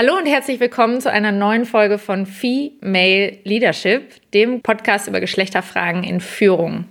Hallo und herzlich willkommen zu einer neuen Folge von Female Leadership, dem Podcast über Geschlechterfragen in Führung.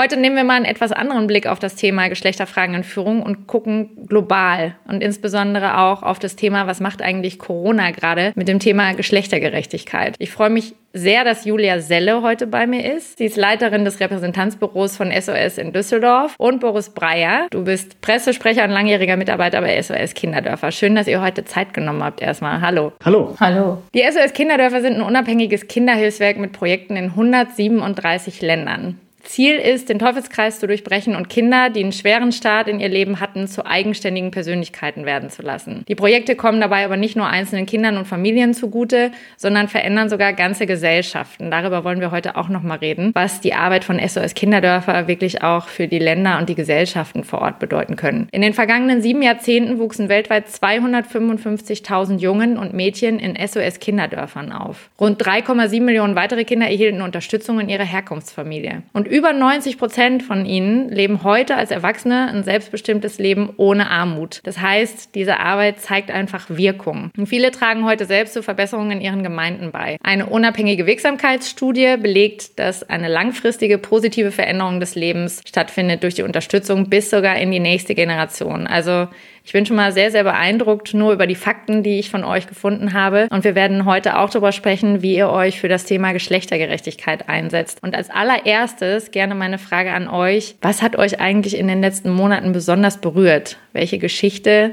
Heute nehmen wir mal einen etwas anderen Blick auf das Thema Geschlechterfragen in Führung und gucken global und insbesondere auch auf das Thema, was macht eigentlich Corona gerade mit dem Thema Geschlechtergerechtigkeit. Ich freue mich sehr, dass Julia Selle heute bei mir ist. Sie ist Leiterin des Repräsentanzbüros von SOS in Düsseldorf und Boris Breyer. Du bist Pressesprecher und langjähriger Mitarbeiter bei SOS Kinderdörfer. Schön, dass ihr heute Zeit genommen habt erstmal. Hallo. Hallo. Hallo. Die SOS Kinderdörfer sind ein unabhängiges Kinderhilfswerk mit Projekten in 137 Ländern. Ziel ist, den Teufelskreis zu durchbrechen und Kinder, die einen schweren Start in ihr Leben hatten, zu eigenständigen Persönlichkeiten werden zu lassen. Die Projekte kommen dabei aber nicht nur einzelnen Kindern und Familien zugute, sondern verändern sogar ganze Gesellschaften. Darüber wollen wir heute auch noch mal reden, was die Arbeit von SOS Kinderdörfer wirklich auch für die Länder und die Gesellschaften vor Ort bedeuten können. In den vergangenen sieben Jahrzehnten wuchsen weltweit 255.000 Jungen und Mädchen in SOS Kinderdörfern auf. Rund 3,7 Millionen weitere Kinder erhielten Unterstützung in ihrer Herkunftsfamilie. Und über 90 Prozent von ihnen leben heute als Erwachsene ein selbstbestimmtes Leben ohne Armut. Das heißt, diese Arbeit zeigt einfach Wirkung. Und viele tragen heute selbst zu Verbesserungen in ihren Gemeinden bei. Eine unabhängige Wirksamkeitsstudie belegt, dass eine langfristige positive Veränderung des Lebens stattfindet durch die Unterstützung bis sogar in die nächste Generation. Also ich bin schon mal sehr, sehr beeindruckt nur über die Fakten, die ich von euch gefunden habe. Und wir werden heute auch darüber sprechen, wie ihr euch für das Thema Geschlechtergerechtigkeit einsetzt. Und als allererstes gerne meine Frage an euch. Was hat euch eigentlich in den letzten Monaten besonders berührt? Welche Geschichte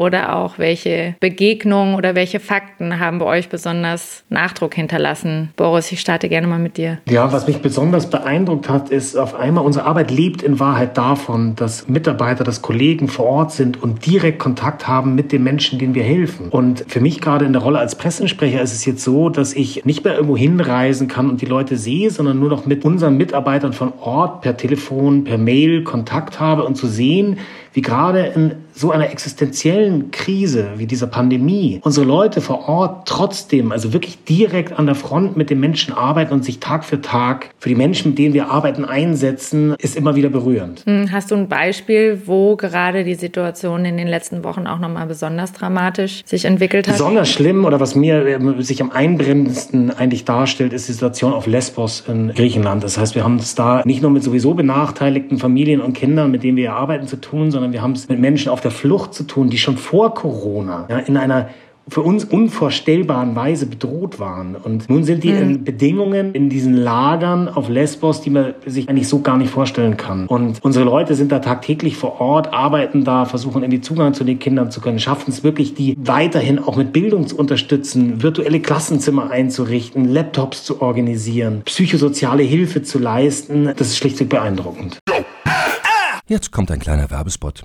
oder auch welche Begegnungen oder welche Fakten haben bei euch besonders Nachdruck hinterlassen? Boris, ich starte gerne mal mit dir. Ja, was mich besonders beeindruckt hat, ist auf einmal, unsere Arbeit lebt in Wahrheit davon, dass Mitarbeiter, dass Kollegen vor Ort sind und direkt Kontakt haben mit den Menschen, denen wir helfen. Und für mich gerade in der Rolle als Pressensprecher ist es jetzt so, dass ich nicht mehr irgendwo hinreisen kann und die Leute sehe, sondern nur noch mit unseren Mitarbeitern von Ort per Telefon, per Mail Kontakt habe und zu sehen, wie gerade in so einer existenziellen Krise wie dieser Pandemie unsere Leute vor Ort trotzdem, also wirklich direkt an der Front mit den Menschen arbeiten und sich Tag für Tag für die Menschen, mit denen wir arbeiten, einsetzen, ist immer wieder berührend. Hm, hast du ein Beispiel, wo gerade die Situation in den letzten Wochen auch nochmal besonders dramatisch sich entwickelt hat? Besonders schlimm oder was mir äh, sich am einbrennendsten eigentlich darstellt, ist die Situation auf Lesbos in Griechenland. Das heißt, wir haben es da nicht nur mit sowieso benachteiligten Familien und Kindern, mit denen wir arbeiten, zu tun, sondern wir haben es mit Menschen auf der Flucht zu tun, die schon vor Corona ja, in einer für uns unvorstellbaren Weise bedroht waren. Und nun sind die mhm. Bedingungen in diesen Lagern auf Lesbos, die man sich eigentlich so gar nicht vorstellen kann. Und unsere Leute sind da tagtäglich vor Ort, arbeiten da, versuchen irgendwie Zugang zu den Kindern zu können, schaffen es wirklich, die weiterhin auch mit Bildung zu unterstützen, virtuelle Klassenzimmer einzurichten, Laptops zu organisieren, psychosoziale Hilfe zu leisten. Das ist schlichtweg beeindruckend. Jetzt kommt ein kleiner Werbespot.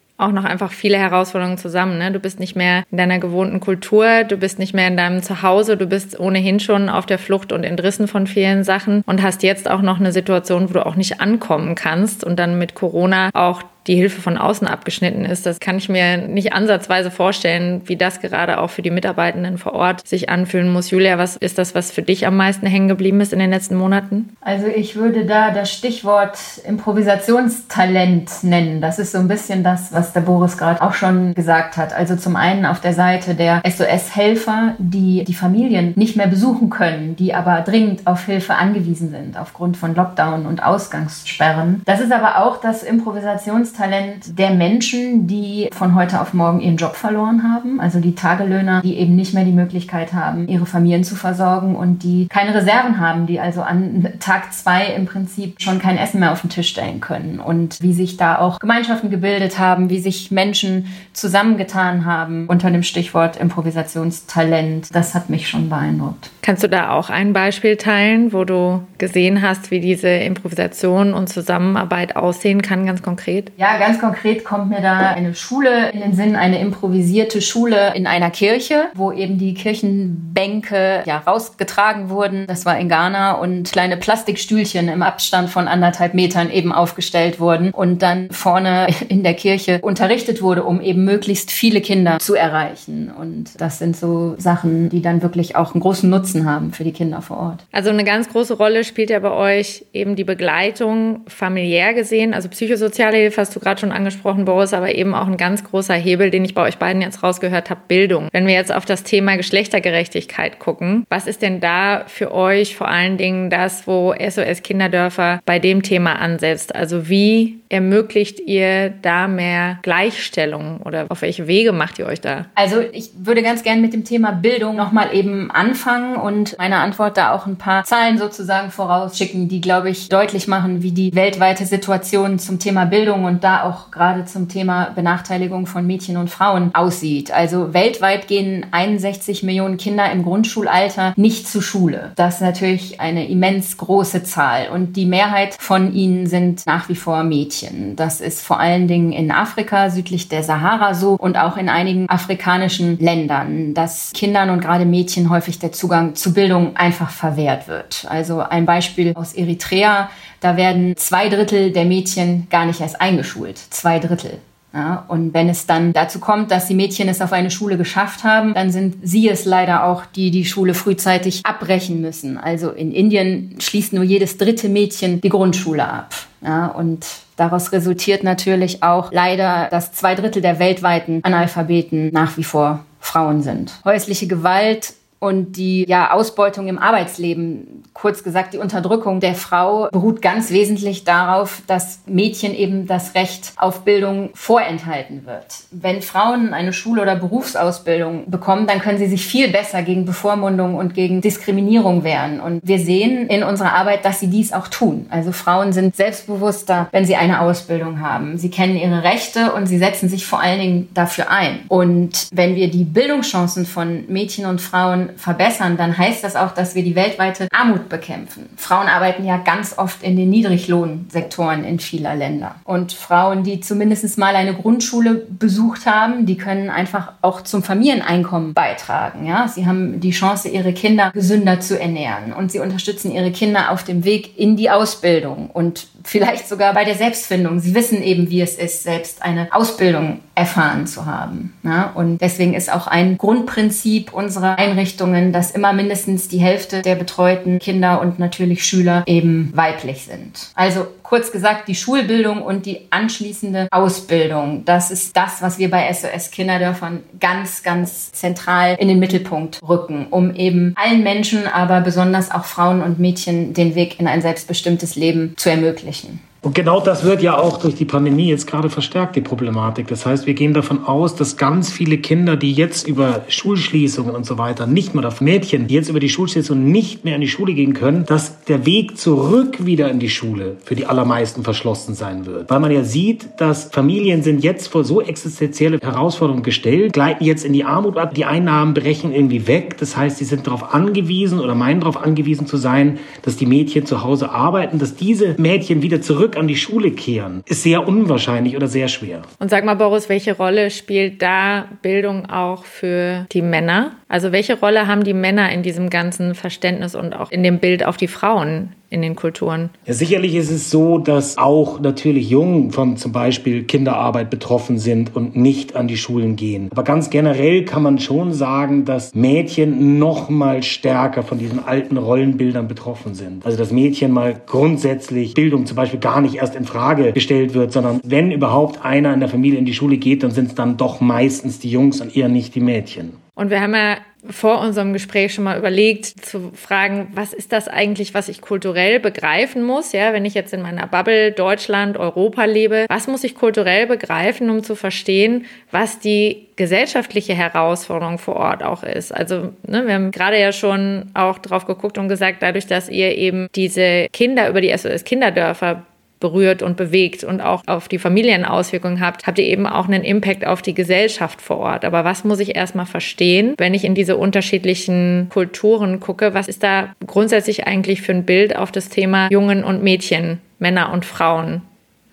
auch noch einfach viele Herausforderungen zusammen. Ne? Du bist nicht mehr in deiner gewohnten Kultur, du bist nicht mehr in deinem Zuhause, du bist ohnehin schon auf der Flucht und entrissen von vielen Sachen und hast jetzt auch noch eine Situation, wo du auch nicht ankommen kannst und dann mit Corona auch die Hilfe von außen abgeschnitten ist. Das kann ich mir nicht ansatzweise vorstellen, wie das gerade auch für die Mitarbeitenden vor Ort sich anfühlen muss. Julia, was ist das, was für dich am meisten hängen geblieben ist in den letzten Monaten? Also ich würde da das Stichwort Improvisationstalent nennen. Das ist so ein bisschen das, was der Boris gerade auch schon gesagt hat. Also zum einen auf der Seite der SOS-Helfer, die die Familien nicht mehr besuchen können, die aber dringend auf Hilfe angewiesen sind aufgrund von Lockdown und Ausgangssperren. Das ist aber auch das Improvisationstalent der Menschen, die von heute auf morgen ihren Job verloren haben. Also die Tagelöhner, die eben nicht mehr die Möglichkeit haben, ihre Familien zu versorgen und die keine Reserven haben, die also an Tag zwei im Prinzip schon kein Essen mehr auf den Tisch stellen können. Und wie sich da auch Gemeinschaften gebildet haben, wie sich Menschen zusammengetan haben unter dem Stichwort Improvisationstalent. Das hat mich schon beeindruckt. Kannst du da auch ein Beispiel teilen, wo du gesehen hast, wie diese Improvisation und Zusammenarbeit aussehen kann, ganz konkret? Ja, ganz konkret kommt mir da eine Schule in den Sinn, eine improvisierte Schule in einer Kirche, wo eben die Kirchenbänke ja, rausgetragen wurden. Das war in Ghana und kleine Plastikstühlchen im Abstand von anderthalb Metern eben aufgestellt wurden und dann vorne in der Kirche unterrichtet wurde, um eben möglichst viele Kinder zu erreichen. Und das sind so Sachen, die dann wirklich auch einen großen Nutzen haben für die Kinder vor Ort. Also eine ganz große Rolle spielt ja bei euch eben die Begleitung familiär gesehen. Also psychosoziale Hilfe hast du gerade schon angesprochen, Boris, aber eben auch ein ganz großer Hebel, den ich bei euch beiden jetzt rausgehört habe, Bildung. Wenn wir jetzt auf das Thema Geschlechtergerechtigkeit gucken, was ist denn da für euch vor allen Dingen das, wo SOS Kinderdörfer bei dem Thema ansetzt? Also wie ermöglicht ihr da mehr Gleichstellung oder auf welche Wege macht ihr euch da? Also ich würde ganz gerne mit dem Thema Bildung nochmal eben anfangen und meine Antwort da auch ein paar Zahlen sozusagen vorausschicken, die, glaube ich, deutlich machen, wie die weltweite Situation zum Thema Bildung und da auch gerade zum Thema Benachteiligung von Mädchen und Frauen aussieht. Also weltweit gehen 61 Millionen Kinder im Grundschulalter nicht zur Schule. Das ist natürlich eine immens große Zahl und die Mehrheit von ihnen sind nach wie vor Mädchen. Das ist vor allen Dingen in Afrika, südlich der Sahara so und auch in einigen afrikanischen Ländern, dass Kindern und gerade Mädchen häufig der Zugang zu Bildung einfach verwehrt wird. Also ein Beispiel aus Eritrea, da werden zwei Drittel der Mädchen gar nicht erst eingeschult. Zwei Drittel. Ja, und wenn es dann dazu kommt, dass die Mädchen es auf eine Schule geschafft haben, dann sind sie es leider auch, die die Schule frühzeitig abbrechen müssen. Also in Indien schließt nur jedes dritte Mädchen die Grundschule ab. Ja, und daraus resultiert natürlich auch leider, dass zwei Drittel der weltweiten Analphabeten nach wie vor Frauen sind. Häusliche Gewalt und die ja, Ausbeutung im Arbeitsleben, kurz gesagt die Unterdrückung der Frau, beruht ganz wesentlich darauf, dass Mädchen eben das Recht auf Bildung vorenthalten wird. Wenn Frauen eine Schule- oder Berufsausbildung bekommen, dann können sie sich viel besser gegen Bevormundung und gegen Diskriminierung wehren. Und wir sehen in unserer Arbeit, dass sie dies auch tun. Also Frauen sind selbstbewusster, wenn sie eine Ausbildung haben. Sie kennen ihre Rechte und sie setzen sich vor allen Dingen dafür ein. Und wenn wir die Bildungschancen von Mädchen und Frauen verbessern, dann heißt das auch, dass wir die weltweite Armut bekämpfen. Frauen arbeiten ja ganz oft in den Niedriglohnsektoren in vieler Länder. Und Frauen, die zumindest mal eine Grundschule besucht haben, die können einfach auch zum Familieneinkommen beitragen. Ja? Sie haben die Chance, ihre Kinder gesünder zu ernähren und sie unterstützen ihre Kinder auf dem Weg in die Ausbildung und vielleicht sogar bei der Selbstfindung. Sie wissen eben, wie es ist, selbst eine Ausbildung erfahren zu haben. Ja? Und deswegen ist auch ein Grundprinzip unserer Einrichtungen, dass immer mindestens die Hälfte der betreuten Kinder und natürlich Schüler eben weiblich sind. Also kurz gesagt, die Schulbildung und die anschließende Ausbildung, das ist das, was wir bei SOS Kinderdörfern ganz, ganz zentral in den Mittelpunkt rücken, um eben allen Menschen, aber besonders auch Frauen und Mädchen den Weg in ein selbstbestimmtes Leben zu ermöglichen. Und genau das wird ja auch durch die Pandemie jetzt gerade verstärkt, die Problematik. Das heißt, wir gehen davon aus, dass ganz viele Kinder, die jetzt über Schulschließungen und so weiter nicht mehr, oder Mädchen, die jetzt über die Schulschließung nicht mehr in die Schule gehen können, dass der Weg zurück wieder in die Schule für die allermeisten verschlossen sein wird. Weil man ja sieht, dass Familien sind jetzt vor so existenzielle Herausforderungen gestellt, gleiten jetzt in die Armut ab, die Einnahmen brechen irgendwie weg. Das heißt, sie sind darauf angewiesen oder meinen darauf angewiesen zu sein, dass die Mädchen zu Hause arbeiten, dass diese Mädchen wieder zurück zurück an die Schule kehren, ist sehr unwahrscheinlich oder sehr schwer. Und sag mal, Boris, welche Rolle spielt da Bildung auch für die Männer? Also welche Rolle haben die Männer in diesem ganzen Verständnis und auch in dem Bild auf die Frauen? In den Kulturen? Ja, sicherlich ist es so, dass auch natürlich Jungen von zum Beispiel Kinderarbeit betroffen sind und nicht an die Schulen gehen. Aber ganz generell kann man schon sagen, dass Mädchen noch mal stärker von diesen alten Rollenbildern betroffen sind. Also dass Mädchen mal grundsätzlich Bildung zum Beispiel gar nicht erst in Frage gestellt wird, sondern wenn überhaupt einer in der Familie in die Schule geht, dann sind es dann doch meistens die Jungs und eher nicht die Mädchen. Und wir haben ja vor unserem Gespräch schon mal überlegt, zu fragen, was ist das eigentlich, was ich kulturell begreifen muss? Ja, wenn ich jetzt in meiner Bubble Deutschland, Europa lebe, was muss ich kulturell begreifen, um zu verstehen, was die gesellschaftliche Herausforderung vor Ort auch ist? Also, ne, wir haben gerade ja schon auch drauf geguckt und gesagt, dadurch, dass ihr eben diese Kinder über die SOS Kinderdörfer berührt und bewegt und auch auf die Familienauswirkungen habt, habt ihr eben auch einen Impact auf die Gesellschaft vor Ort. Aber was muss ich erstmal verstehen, wenn ich in diese unterschiedlichen Kulturen gucke? Was ist da grundsätzlich eigentlich für ein Bild auf das Thema Jungen und Mädchen, Männer und Frauen?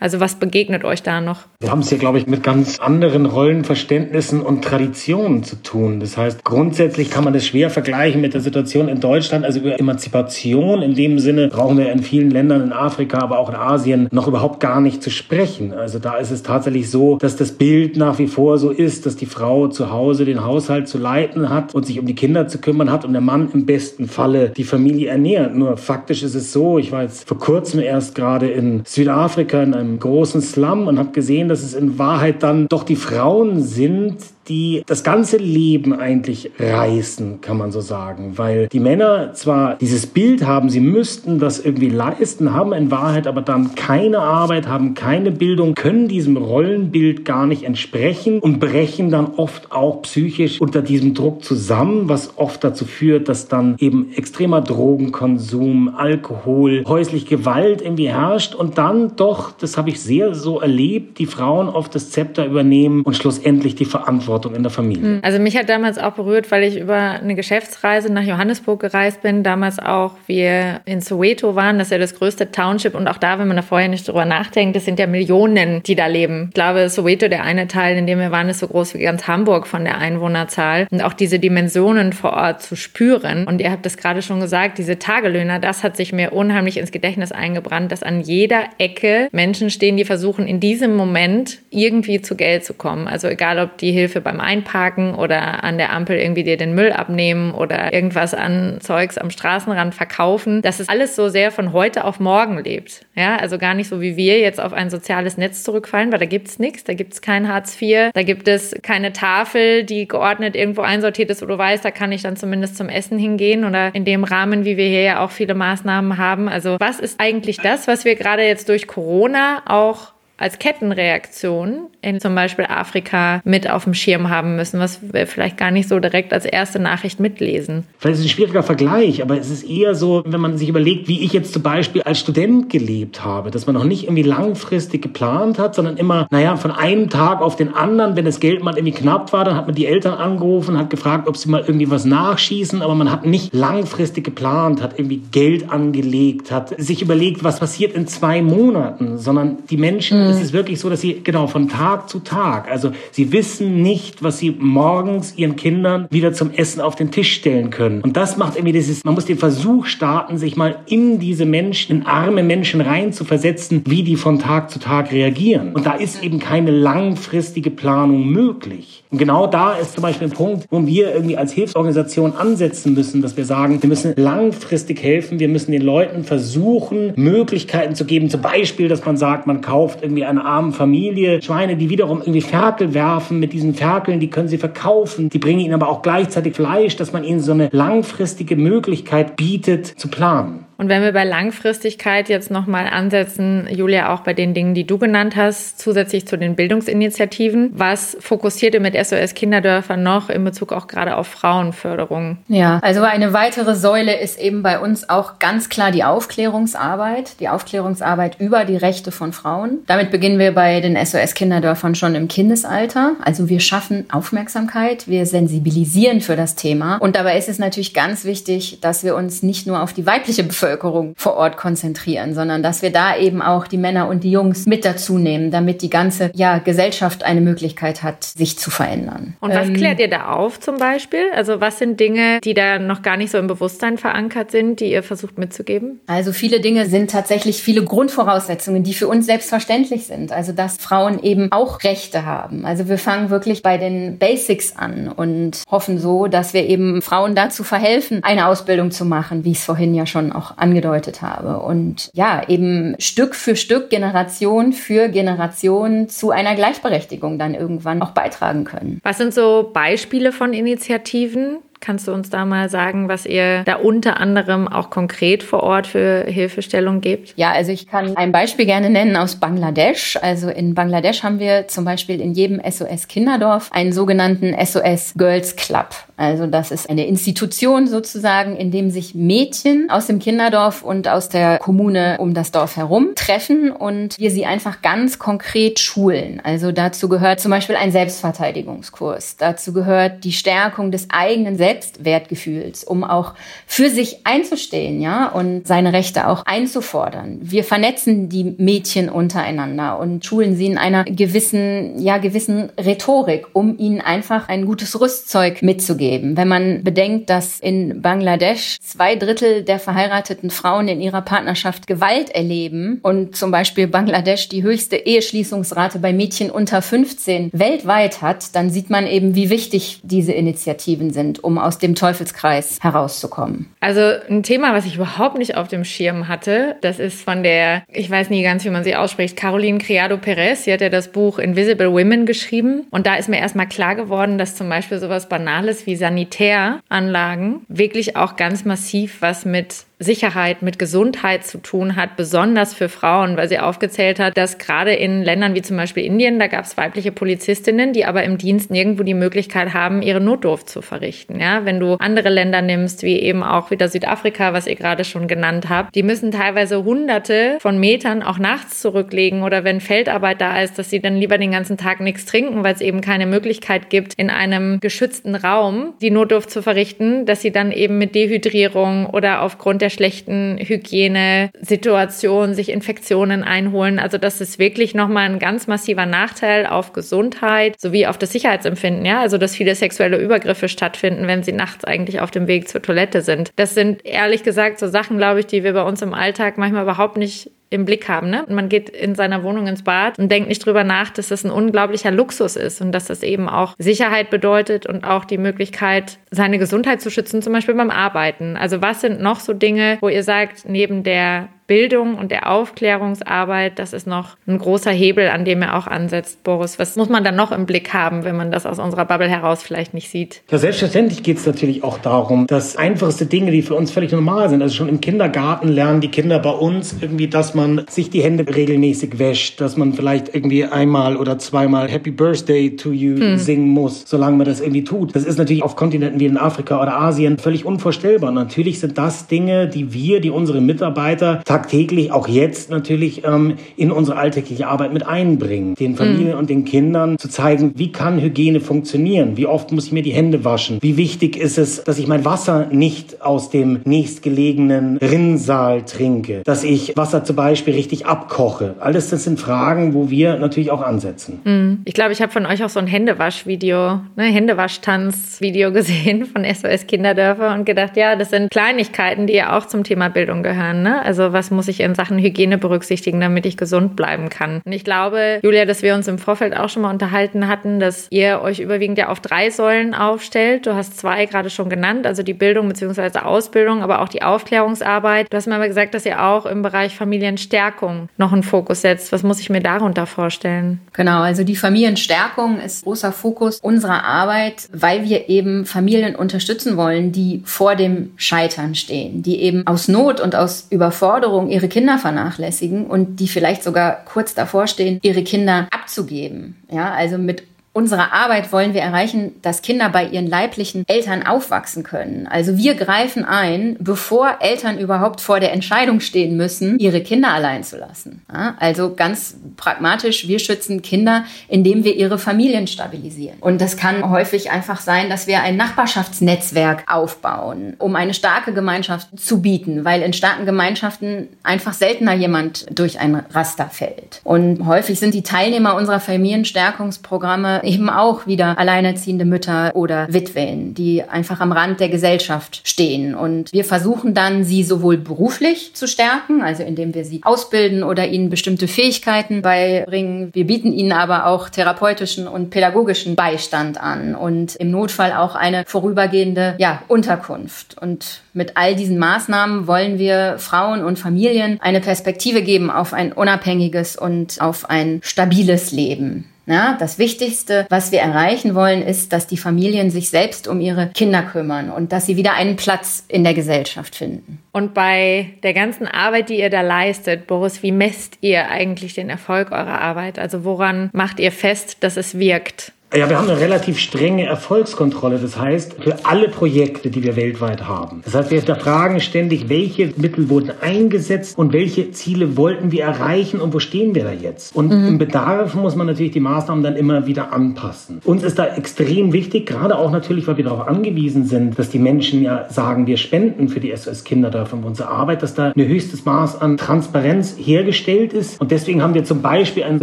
Also was begegnet euch da noch? Wir haben es hier, glaube ich, mit ganz anderen Rollenverständnissen und Traditionen zu tun. Das heißt, grundsätzlich kann man das schwer vergleichen mit der Situation in Deutschland. Also über Emanzipation in dem Sinne brauchen wir in vielen Ländern in Afrika, aber auch in Asien noch überhaupt gar nicht zu sprechen. Also da ist es tatsächlich so, dass das Bild nach wie vor so ist, dass die Frau zu Hause den Haushalt zu leiten hat und sich um die Kinder zu kümmern hat und der Mann im besten Falle die Familie ernährt. Nur faktisch ist es so, ich war jetzt vor kurzem erst gerade in Südafrika in einem einem großen Slum und habe gesehen, dass es in Wahrheit dann doch die Frauen sind, die das ganze Leben eigentlich reißen, kann man so sagen. Weil die Männer zwar dieses Bild haben, sie müssten das irgendwie leisten, haben in Wahrheit aber dann keine Arbeit, haben keine Bildung, können diesem Rollenbild gar nicht entsprechen und brechen dann oft auch psychisch unter diesem Druck zusammen, was oft dazu führt, dass dann eben extremer Drogenkonsum, Alkohol, häuslich Gewalt irgendwie herrscht und dann doch, das habe ich sehr so erlebt, die Frauen oft das Zepter übernehmen und schlussendlich die Verantwortung Verantwortung in der Familie. Hm. Also mich hat damals auch berührt, weil ich über eine Geschäftsreise nach Johannesburg gereist bin. Damals auch wir in Soweto waren, das ist ja das größte Township. Und auch da, wenn man da vorher nicht drüber nachdenkt, das sind ja Millionen, die da leben. Ich glaube, Soweto, der eine Teil, in dem wir waren, ist so groß wie ganz Hamburg von der Einwohnerzahl. Und auch diese Dimensionen vor Ort zu spüren. Und ihr habt das gerade schon gesagt, diese Tagelöhner, das hat sich mir unheimlich ins Gedächtnis eingebrannt, dass an jeder Ecke Menschen stehen, die versuchen, in diesem Moment irgendwie zu Geld zu kommen. Also egal, ob die Hilfe beim Einparken oder an der Ampel irgendwie dir den Müll abnehmen oder irgendwas an Zeugs am Straßenrand verkaufen, dass es alles so sehr von heute auf morgen lebt. Ja, also gar nicht so wie wir jetzt auf ein soziales Netz zurückfallen, weil da gibt es nichts, da gibt es kein Hartz IV, da gibt es keine Tafel, die geordnet irgendwo einsortiert ist, wo du weißt, da kann ich dann zumindest zum Essen hingehen oder in dem Rahmen, wie wir hier ja auch viele Maßnahmen haben. Also was ist eigentlich das, was wir gerade jetzt durch Corona auch als Kettenreaktion in zum Beispiel Afrika mit auf dem Schirm haben müssen, was wir vielleicht gar nicht so direkt als erste Nachricht mitlesen. Vielleicht ist es ein schwieriger Vergleich, aber es ist eher so, wenn man sich überlegt, wie ich jetzt zum Beispiel als Student gelebt habe, dass man noch nicht irgendwie langfristig geplant hat, sondern immer, naja, von einem Tag auf den anderen, wenn das Geld mal irgendwie knapp war, dann hat man die Eltern angerufen, hat gefragt, ob sie mal irgendwie was nachschießen, aber man hat nicht langfristig geplant, hat irgendwie Geld angelegt, hat sich überlegt, was passiert in zwei Monaten, sondern die Menschen, mhm. Es ist wirklich so, dass sie genau von Tag Tag zu Tag. Also sie wissen nicht, was sie morgens ihren Kindern wieder zum Essen auf den Tisch stellen können. Und das macht irgendwie dieses, man muss den Versuch starten, sich mal in diese Menschen, in arme Menschen rein zu versetzen, wie die von Tag zu Tag reagieren. Und da ist eben keine langfristige Planung möglich. Und genau da ist zum Beispiel ein Punkt, wo wir irgendwie als Hilfsorganisation ansetzen müssen, dass wir sagen, wir müssen langfristig helfen, wir müssen den Leuten versuchen, Möglichkeiten zu geben. Zum Beispiel, dass man sagt, man kauft irgendwie einer armen Familie Schweine, die wiederum irgendwie Ferkel werfen. Mit diesen Ferkeln, die können sie verkaufen. Die bringen ihnen aber auch gleichzeitig Fleisch, dass man ihnen so eine langfristige Möglichkeit bietet zu planen. Und wenn wir bei Langfristigkeit jetzt nochmal ansetzen, Julia, auch bei den Dingen, die du genannt hast, zusätzlich zu den Bildungsinitiativen, was fokussiert ihr mit SOS Kinderdörfern noch in Bezug auch gerade auf Frauenförderung? Ja, also eine weitere Säule ist eben bei uns auch ganz klar die Aufklärungsarbeit, die Aufklärungsarbeit über die Rechte von Frauen. Damit beginnen wir bei den SOS Kinderdörfern schon im Kindesalter. Also wir schaffen Aufmerksamkeit, wir sensibilisieren für das Thema. Und dabei ist es natürlich ganz wichtig, dass wir uns nicht nur auf die weibliche Bevölkerung Bevölkerung vor Ort konzentrieren, sondern dass wir da eben auch die Männer und die Jungs mit dazu nehmen, damit die ganze ja, Gesellschaft eine Möglichkeit hat, sich zu verändern. Und was ähm, klärt ihr da auf zum Beispiel? Also was sind Dinge, die da noch gar nicht so im Bewusstsein verankert sind, die ihr versucht mitzugeben? Also viele Dinge sind tatsächlich viele Grundvoraussetzungen, die für uns selbstverständlich sind. Also dass Frauen eben auch Rechte haben. Also wir fangen wirklich bei den Basics an und hoffen so, dass wir eben Frauen dazu verhelfen, eine Ausbildung zu machen, wie ich es vorhin ja schon auch angedeutet habe. Und ja, eben Stück für Stück, Generation für Generation zu einer Gleichberechtigung dann irgendwann auch beitragen können. Was sind so Beispiele von Initiativen, Kannst du uns da mal sagen, was ihr da unter anderem auch konkret vor Ort für Hilfestellung gebt? Ja, also ich kann ein Beispiel gerne nennen aus Bangladesch. Also in Bangladesch haben wir zum Beispiel in jedem SOS Kinderdorf einen sogenannten SOS Girls Club. Also das ist eine Institution sozusagen, in dem sich Mädchen aus dem Kinderdorf und aus der Kommune um das Dorf herum treffen und wir sie einfach ganz konkret schulen. Also dazu gehört zum Beispiel ein Selbstverteidigungskurs. Dazu gehört die Stärkung des eigenen Selbst Selbstwertgefühls, um auch für sich einzustehen, ja, und seine Rechte auch einzufordern. Wir vernetzen die Mädchen untereinander und schulen sie in einer gewissen, ja, gewissen Rhetorik, um ihnen einfach ein gutes Rüstzeug mitzugeben. Wenn man bedenkt, dass in Bangladesch zwei Drittel der verheirateten Frauen in ihrer Partnerschaft Gewalt erleben und zum Beispiel Bangladesch die höchste Eheschließungsrate bei Mädchen unter 15 weltweit hat, dann sieht man eben, wie wichtig diese Initiativen sind, um aus dem Teufelskreis herauszukommen? Also ein Thema, was ich überhaupt nicht auf dem Schirm hatte, das ist von der, ich weiß nie ganz, wie man sie ausspricht, Caroline Criado Perez. Sie hat ja das Buch Invisible Women geschrieben. Und da ist mir erstmal klar geworden, dass zum Beispiel sowas Banales wie Sanitäranlagen wirklich auch ganz massiv was mit Sicherheit, mit Gesundheit zu tun hat, besonders für Frauen, weil sie aufgezählt hat, dass gerade in Ländern wie zum Beispiel Indien, da gab es weibliche Polizistinnen, die aber im Dienst nirgendwo die Möglichkeit haben, ihre Notdurft zu verrichten. Ja, wenn du andere Länder nimmst, wie eben auch wieder Südafrika, was ihr gerade schon genannt habt, die müssen teilweise hunderte von Metern auch nachts zurücklegen oder wenn Feldarbeit da ist, dass sie dann lieber den ganzen Tag nichts trinken, weil es eben keine Möglichkeit gibt, in einem geschützten Raum die Notdurft zu verrichten, dass sie dann eben mit Dehydrierung oder aufgrund der der schlechten Hygienesituation sich Infektionen einholen. Also das ist wirklich nochmal ein ganz massiver Nachteil auf Gesundheit sowie auf das Sicherheitsempfinden. Ja, also dass viele sexuelle Übergriffe stattfinden, wenn sie nachts eigentlich auf dem Weg zur Toilette sind. Das sind ehrlich gesagt so Sachen, glaube ich, die wir bei uns im Alltag manchmal überhaupt nicht im Blick haben. Ne? Man geht in seiner Wohnung ins Bad und denkt nicht drüber nach, dass das ein unglaublicher Luxus ist und dass das eben auch Sicherheit bedeutet und auch die Möglichkeit, seine Gesundheit zu schützen, zum Beispiel beim Arbeiten. Also was sind noch so Dinge, wo ihr sagt, neben der Bildung und der Aufklärungsarbeit, das ist noch ein großer Hebel, an dem er auch ansetzt, Boris. Was muss man dann noch im Blick haben, wenn man das aus unserer Bubble heraus vielleicht nicht sieht? Ja, selbstverständlich geht es natürlich auch darum, dass einfachste Dinge, die für uns völlig normal sind, also schon im Kindergarten lernen die Kinder bei uns irgendwie, dass man sich die Hände regelmäßig wäscht, dass man vielleicht irgendwie einmal oder zweimal Happy Birthday to you hm. singen muss, solange man das irgendwie tut. Das ist natürlich auf Kontinenten wie in Afrika oder Asien völlig unvorstellbar. Natürlich sind das Dinge, die wir, die unsere Mitarbeiter tagtäglich, auch jetzt natürlich, ähm, in unsere alltägliche Arbeit mit einbringen. Den Familien mhm. und den Kindern zu zeigen, wie kann Hygiene funktionieren? Wie oft muss ich mir die Hände waschen? Wie wichtig ist es, dass ich mein Wasser nicht aus dem nächstgelegenen Rinnsal trinke? Dass ich Wasser zum Beispiel richtig abkoche? Alles das sind Fragen, wo wir natürlich auch ansetzen. Mhm. Ich glaube, ich habe von euch auch so ein Händewaschvideo, ne, Händewaschtanz-Video gesehen von SOS Kinderdörfer und gedacht, ja, das sind Kleinigkeiten, die ja auch zum Thema Bildung gehören. Ne? Also was muss ich in Sachen Hygiene berücksichtigen, damit ich gesund bleiben kann. Und ich glaube, Julia, dass wir uns im Vorfeld auch schon mal unterhalten hatten, dass ihr euch überwiegend ja auf drei Säulen aufstellt. Du hast zwei gerade schon genannt, also die Bildung bzw. Ausbildung, aber auch die Aufklärungsarbeit. Du hast mir aber gesagt, dass ihr auch im Bereich Familienstärkung noch einen Fokus setzt. Was muss ich mir darunter vorstellen? Genau, also die Familienstärkung ist großer Fokus unserer Arbeit, weil wir eben Familien unterstützen wollen, die vor dem Scheitern stehen, die eben aus Not und aus Überforderung Forderung ihre Kinder vernachlässigen und die vielleicht sogar kurz davor stehen, ihre Kinder abzugeben. Ja, also mit unserer Arbeit wollen wir erreichen, dass Kinder bei ihren leiblichen Eltern aufwachsen können. Also wir greifen ein, bevor Eltern überhaupt vor der Entscheidung stehen müssen, ihre Kinder allein zu lassen. Ja, also ganz pragmatisch, wir schützen Kinder, indem wir ihre Familien stabilisieren. Und das kann häufig einfach sein, dass wir ein Nachbarschaftsnetzwerk aufbauen, um eine starke Gemeinschaft zu bieten, weil in starken Gemeinschaften einfach seltener jemand durch ein Raster fällt. Und häufig sind die Teilnehmer unserer Familienstärkungsprogramme eben auch wieder alleinerziehende Mütter oder Witwen, die einfach am Rand der Gesellschaft stehen. Und wir versuchen dann, sie sowohl beruflich zu stärken, also indem wir sie ausbilden oder ihnen bestimmte Fähigkeiten beibringen. Wir bieten ihnen aber auch therapeutischen und pädagogischen Beistand an und im Notfall auch eine vorübergehende ja, Unterkunft. Und mit all diesen Maßnahmen wollen wir Frauen und Familien eine Perspektive geben auf ein unabhängiges und auf ein stabiles Leben. Ja, das Wichtigste, was wir erreichen wollen, ist, dass die Familien sich selbst um ihre Kinder kümmern und dass sie wieder einen Platz in der Gesellschaft finden. Und bei der ganzen Arbeit, die ihr da leistet, Boris, wie messt ihr eigentlich den Erfolg eurer Arbeit? Also woran macht ihr fest, dass es wirkt? Ja, wir haben eine relativ strenge Erfolgskontrolle. Das heißt, für alle Projekte, die wir weltweit haben. Das heißt, wir hinterfragen ständig, welche Mittel wurden eingesetzt und welche Ziele wollten wir erreichen und wo stehen wir da jetzt. Und mhm. im Bedarf muss man natürlich die Maßnahmen dann immer wieder anpassen. Uns ist da extrem wichtig, gerade auch natürlich, weil wir darauf angewiesen sind, dass die Menschen ja sagen, wir spenden für die SOS Kinderdörfer und unsere Arbeit, dass da ein höchstes Maß an Transparenz hergestellt ist. Und deswegen haben wir zum Beispiel einen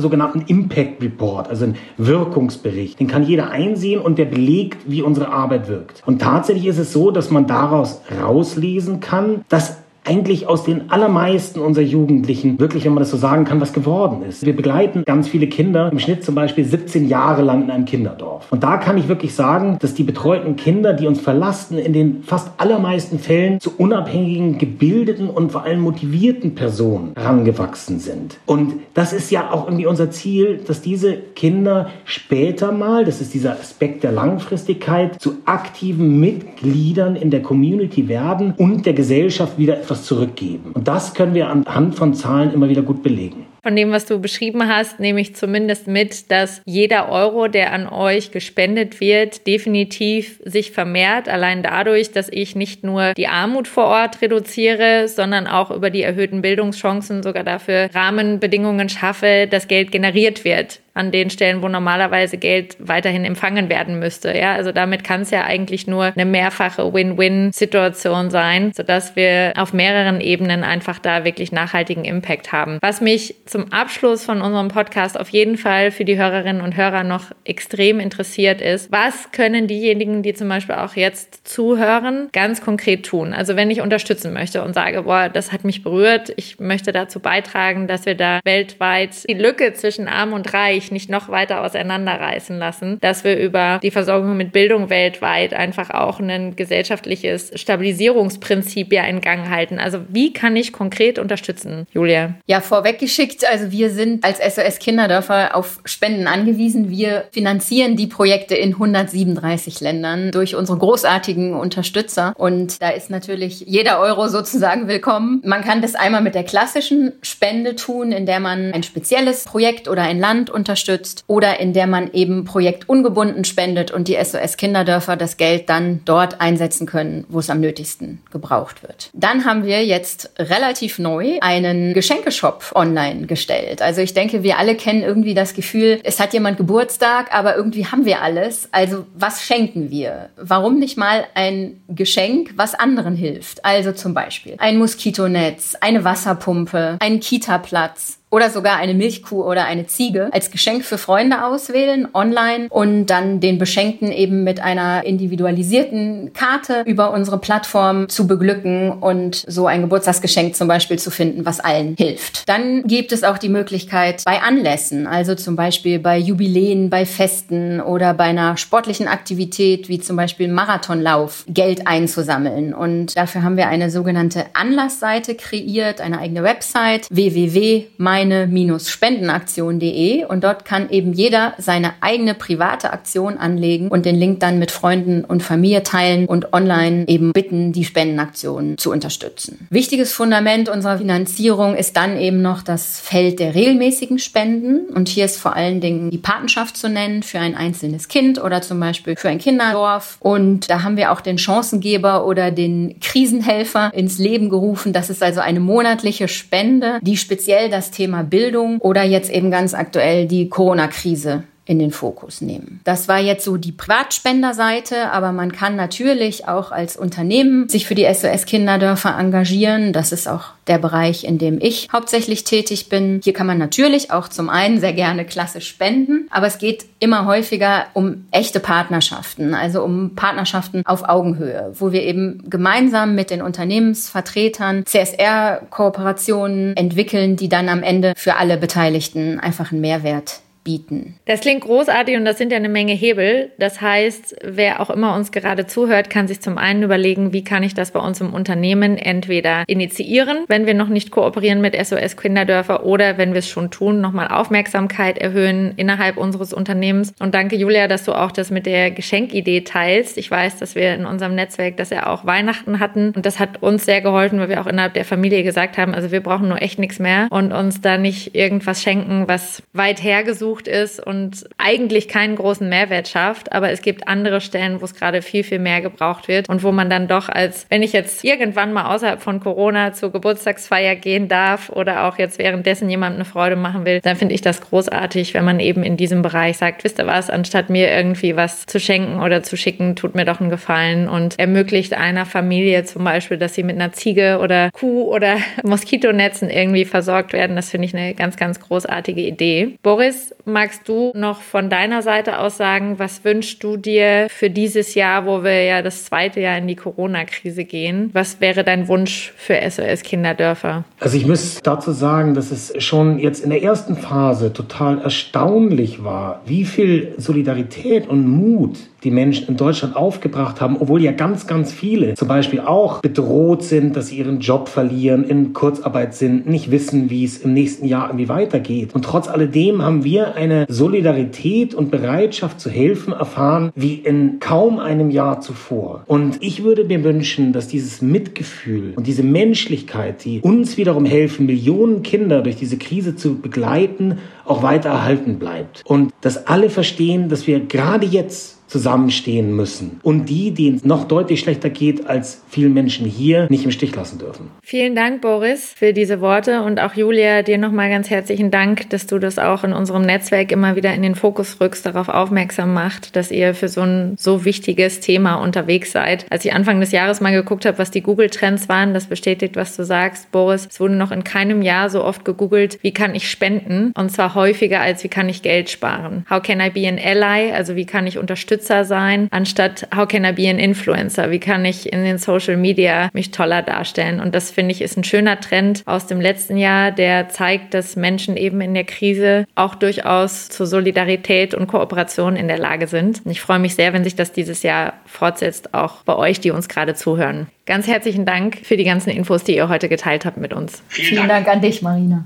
sogenannten Impact Report, also einen Wirkungsbericht. Den kann jeder einsehen und der belegt, wie unsere Arbeit wirkt. Und tatsächlich ist es so, dass man daraus rauslesen kann, dass eigentlich aus den allermeisten unserer Jugendlichen wirklich, wenn man das so sagen kann, was geworden ist. Wir begleiten ganz viele Kinder, im Schnitt zum Beispiel 17 Jahre lang in einem Kinderdorf. Und da kann ich wirklich sagen, dass die betreuten Kinder, die uns verlassen, in den fast allermeisten Fällen zu unabhängigen, gebildeten und vor allem motivierten Personen herangewachsen sind. Und das ist ja auch irgendwie unser Ziel, dass diese Kinder später mal, das ist dieser Aspekt der Langfristigkeit, zu aktiven Mitgliedern in der Community werden und der Gesellschaft wieder etwas etwas zurückgeben. Und das können wir anhand von Zahlen immer wieder gut belegen. Von dem, was du beschrieben hast, nehme ich zumindest mit, dass jeder Euro, der an euch gespendet wird, definitiv sich vermehrt. Allein dadurch, dass ich nicht nur die Armut vor Ort reduziere, sondern auch über die erhöhten Bildungschancen sogar dafür Rahmenbedingungen schaffe, dass Geld generiert wird an den Stellen, wo normalerweise Geld weiterhin empfangen werden müsste. Ja, also damit kann es ja eigentlich nur eine mehrfache Win-Win-Situation sein, sodass wir auf mehreren Ebenen einfach da wirklich nachhaltigen Impact haben. Was mich zum Abschluss von unserem Podcast auf jeden Fall für die Hörerinnen und Hörer noch extrem interessiert ist, was können diejenigen, die zum Beispiel auch jetzt zuhören, ganz konkret tun? Also wenn ich unterstützen möchte und sage, boah, das hat mich berührt, ich möchte dazu beitragen, dass wir da weltweit die Lücke zwischen arm und reich sich nicht noch weiter auseinanderreißen lassen, dass wir über die Versorgung mit Bildung weltweit einfach auch ein gesellschaftliches Stabilisierungsprinzip ja in Gang halten. Also wie kann ich konkret unterstützen, Julia? Ja, vorweggeschickt, also wir sind als SOS Kinderdörfer auf Spenden angewiesen. Wir finanzieren die Projekte in 137 Ländern durch unsere großartigen Unterstützer und da ist natürlich jeder Euro sozusagen willkommen. Man kann das einmal mit der klassischen Spende tun, in der man ein spezielles Projekt oder ein Land unterstützt unterstützt oder in der man eben projektungebunden spendet und die SOS Kinderdörfer das Geld dann dort einsetzen können, wo es am nötigsten gebraucht wird. Dann haben wir jetzt relativ neu einen Geschenkeshop online gestellt. Also ich denke, wir alle kennen irgendwie das Gefühl, es hat jemand Geburtstag, aber irgendwie haben wir alles. Also was schenken wir? Warum nicht mal ein Geschenk, was anderen hilft? Also zum Beispiel ein Moskitonetz, eine Wasserpumpe, ein Kita-Platz, oder sogar eine Milchkuh oder eine Ziege als Geschenk für Freunde auswählen online und dann den Beschenkten eben mit einer individualisierten Karte über unsere Plattform zu beglücken und so ein Geburtstagsgeschenk zum Beispiel zu finden, was allen hilft. Dann gibt es auch die Möglichkeit bei Anlässen, also zum Beispiel bei Jubiläen, bei Festen oder bei einer sportlichen Aktivität wie zum Beispiel Marathonlauf Geld einzusammeln. Und dafür haben wir eine sogenannte Anlassseite kreiert, eine eigene Website www meine-spendenaktion.de und dort kann eben jeder seine eigene private Aktion anlegen und den Link dann mit Freunden und Familie teilen und online eben bitten, die Spendenaktion zu unterstützen. Wichtiges Fundament unserer Finanzierung ist dann eben noch das Feld der regelmäßigen Spenden und hier ist vor allen Dingen die Patenschaft zu nennen für ein einzelnes Kind oder zum Beispiel für ein Kinderdorf und da haben wir auch den Chancengeber oder den Krisenhelfer ins Leben gerufen. Das ist also eine monatliche Spende, die speziell das Thema Bildung oder jetzt eben ganz aktuell die Corona-Krise in den Fokus nehmen. Das war jetzt so die Privatspenderseite, aber man kann natürlich auch als Unternehmen sich für die SOS Kinderdörfer engagieren. Das ist auch der Bereich, in dem ich hauptsächlich tätig bin. Hier kann man natürlich auch zum einen sehr gerne klassisch spenden, aber es geht immer häufiger um echte Partnerschaften, also um Partnerschaften auf Augenhöhe, wo wir eben gemeinsam mit den Unternehmensvertretern CSR-Kooperationen entwickeln, die dann am Ende für alle Beteiligten einfach einen Mehrwert bieten. Das klingt großartig und das sind ja eine Menge Hebel. Das heißt, wer auch immer uns gerade zuhört, kann sich zum einen überlegen, wie kann ich das bei uns im Unternehmen entweder initiieren, wenn wir noch nicht kooperieren mit SOS Kinderdörfer oder wenn wir es schon tun, nochmal Aufmerksamkeit erhöhen innerhalb unseres Unternehmens. Und danke Julia, dass du auch das mit der Geschenkidee teilst. Ich weiß, dass wir in unserem Netzwerk das ja auch Weihnachten hatten und das hat uns sehr geholfen, weil wir auch innerhalb der Familie gesagt haben, also wir brauchen nur echt nichts mehr und uns da nicht irgendwas schenken, was weit hergesucht gesucht ist und eigentlich keinen großen Mehrwert schafft. Aber es gibt andere Stellen, wo es gerade viel, viel mehr gebraucht wird und wo man dann doch als, wenn ich jetzt irgendwann mal außerhalb von Corona zur Geburtstagsfeier gehen darf oder auch jetzt währenddessen jemand eine Freude machen will, dann finde ich das großartig, wenn man eben in diesem Bereich sagt, wisst ihr was, anstatt mir irgendwie was zu schenken oder zu schicken, tut mir doch einen Gefallen und ermöglicht einer Familie zum Beispiel, dass sie mit einer Ziege oder Kuh oder Moskitonetzen irgendwie versorgt werden. Das finde ich eine ganz, ganz großartige Idee. Boris, magst du noch von deiner Seite aus sagen, was wünschst du dir für dieses Jahr, wo wir ja das zweite Jahr in die Corona-Krise gehen? Was wäre dein Wunsch für SOS Kinderdörfer? Also ich muss dazu sagen, dass es schon jetzt in der ersten Phase total erstaunlich war, wie viel Solidarität und Mut die Menschen in Deutschland aufgebracht haben, obwohl ja ganz, ganz viele zum Beispiel auch bedroht sind, dass sie ihren Job verlieren, in Kurzarbeit sind, nicht wissen, wie es im nächsten Jahr irgendwie weitergeht. Und trotz alledem haben wir eine Solidarität und Bereitschaft zu helfen erfahren, wie in kaum einem Jahr zuvor. Und ich würde mir wünschen, dass dieses Mitgefühl und diese Menschlichkeit, die uns wiederum helfen, Millionen Kinder durch diese Krise zu begleiten, auch weiter erhalten bleibt. Und dass alle verstehen, dass wir gerade jetzt zusammenstehen müssen. Und die, denen es noch deutlich schlechter geht als vielen Menschen hier, nicht im Stich lassen dürfen. Vielen Dank, Boris, für diese Worte und auch Julia, dir nochmal ganz herzlichen Dank, dass du das auch in unserem Netzwerk immer wieder in den Fokus rückst, darauf aufmerksam macht, dass ihr für so ein so wichtiges Thema unterwegs seid. Als ich Anfang des Jahres mal geguckt habe, was die Google-Trends waren, das bestätigt, was du sagst, Boris. Es wurde noch in keinem Jahr so oft gegoogelt, wie kann ich spenden? Und zwar häufiger als wie kann ich Geld sparen? How can I be an ally? Also wie kann ich unterstützen? Unterstützer sein, anstatt how can I be an influencer? Wie kann ich in den Social Media mich toller darstellen? Und das finde ich ist ein schöner Trend aus dem letzten Jahr, der zeigt, dass Menschen eben in der Krise auch durchaus zur Solidarität und Kooperation in der Lage sind. Und ich freue mich sehr, wenn sich das dieses Jahr fortsetzt, auch bei euch, die uns gerade zuhören. Ganz herzlichen Dank für die ganzen Infos, die ihr heute geteilt habt mit uns. Vielen Dank an dich, Marina.